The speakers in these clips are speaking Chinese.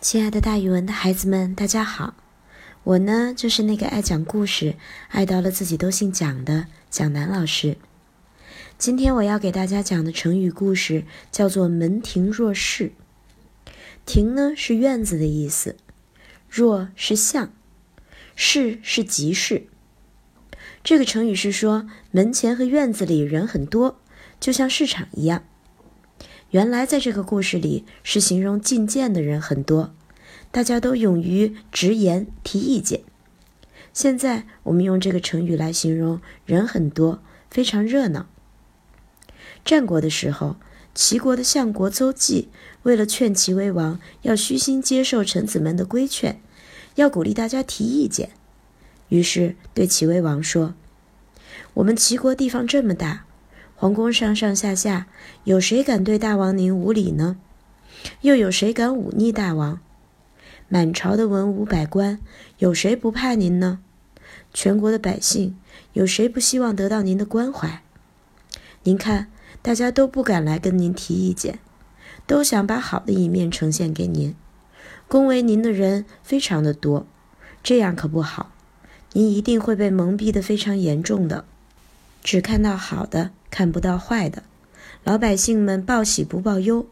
亲爱的，大语文的孩子们，大家好！我呢，就是那个爱讲故事、爱到了自己都姓蒋的蒋楠老师。今天我要给大家讲的成语故事叫做“门庭若市”。庭呢是院子的意思，若是像，市是集市。这个成语是说门前和院子里人很多，就像市场一样。原来在这个故事里是形容进谏的人很多，大家都勇于直言提意见。现在我们用这个成语来形容人很多，非常热闹。战国的时候，齐国的相国邹忌为了劝齐威王要虚心接受臣子们的规劝，要鼓励大家提意见，于是对齐威王说：“我们齐国地方这么大。”皇宫上上下下，有谁敢对大王您无礼呢？又有谁敢忤逆大王？满朝的文武百官，有谁不怕您呢？全国的百姓，有谁不希望得到您的关怀？您看，大家都不敢来跟您提意见，都想把好的一面呈现给您，恭维您的人非常的多，这样可不好，您一定会被蒙蔽的非常严重的。只看到好的，看不到坏的，老百姓们报喜不报忧，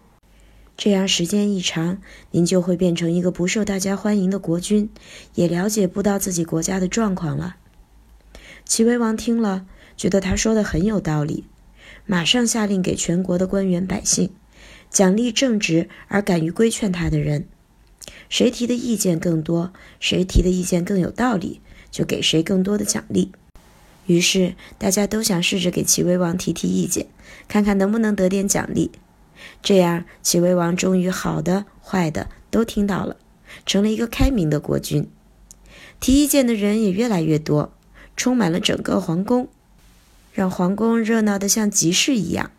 这样时间一长，您就会变成一个不受大家欢迎的国君，也了解不到自己国家的状况了。齐威王听了，觉得他说的很有道理，马上下令给全国的官员百姓奖励正直而敢于规劝他的人，谁提的意见更多，谁提的意见更有道理，就给谁更多的奖励。于是大家都想试着给齐威王提提意见，看看能不能得点奖励。这样，齐威王终于好的、坏的都听到了，成了一个开明的国君。提意见的人也越来越多，充满了整个皇宫，让皇宫热闹得像集市一样。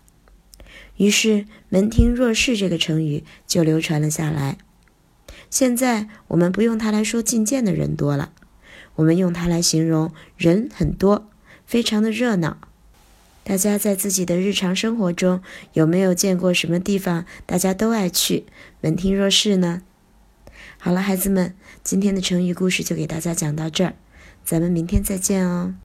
于是“门庭若市”这个成语就流传了下来。现在我们不用它来说觐见的人多了，我们用它来形容人很多。非常的热闹，大家在自己的日常生活中有没有见过什么地方大家都爱去，门庭若市呢？好了，孩子们，今天的成语故事就给大家讲到这儿，咱们明天再见哦。